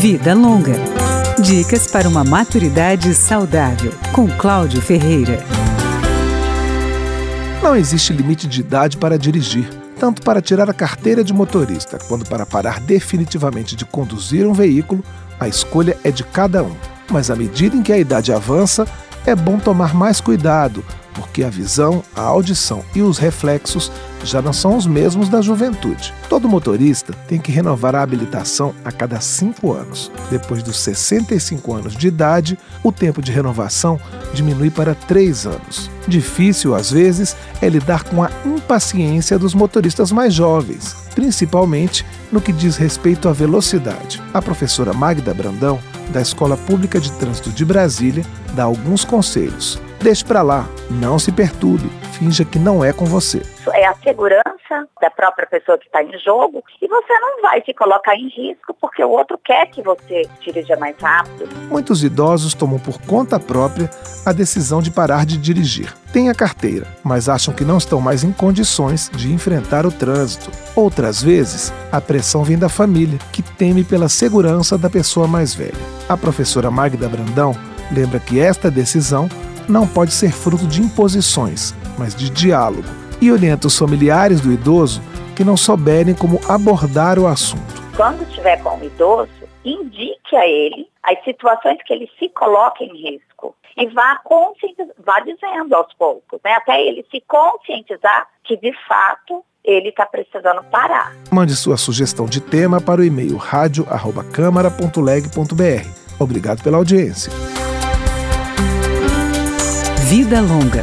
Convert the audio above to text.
Vida Longa. Dicas para uma maturidade saudável, com Cláudio Ferreira. Não existe limite de idade para dirigir, tanto para tirar a carteira de motorista quanto para parar definitivamente de conduzir um veículo, a escolha é de cada um. Mas à medida em que a idade avança, é bom tomar mais cuidado, porque a visão, a audição e os reflexos já não são os mesmos da juventude. Todo motorista tem que renovar a habilitação a cada cinco anos. Depois dos 65 anos de idade, o tempo de renovação diminui para três anos. Difícil, às vezes, é lidar com a impaciência dos motoristas mais jovens, principalmente no que diz respeito à velocidade. A professora Magda Brandão, da Escola Pública de Trânsito de Brasília, dá alguns conselhos. Deixe para lá, não se perturbe, finja que não é com você. É a segurança da própria pessoa que está em jogo e você não vai se colocar em risco porque o outro quer que você dirija mais rápido. Muitos idosos tomam por conta própria a decisão de parar de dirigir. Têm a carteira, mas acham que não estão mais em condições de enfrentar o trânsito. Outras vezes, a pressão vem da família, que teme pela segurança da pessoa mais velha. A professora Magda Brandão lembra que esta decisão não pode ser fruto de imposições, mas de diálogo, e orienta os familiares do idoso que não souberem como abordar o assunto. Quando estiver com o idoso, indique a ele as situações que ele se coloca em risco e vá, vá dizendo aos poucos, né? até ele se conscientizar que de fato ele está precisando parar. Mande sua sugestão de tema para o e-mail radio@câmara.leg.br. Obrigado pela audiência. Vida Longa,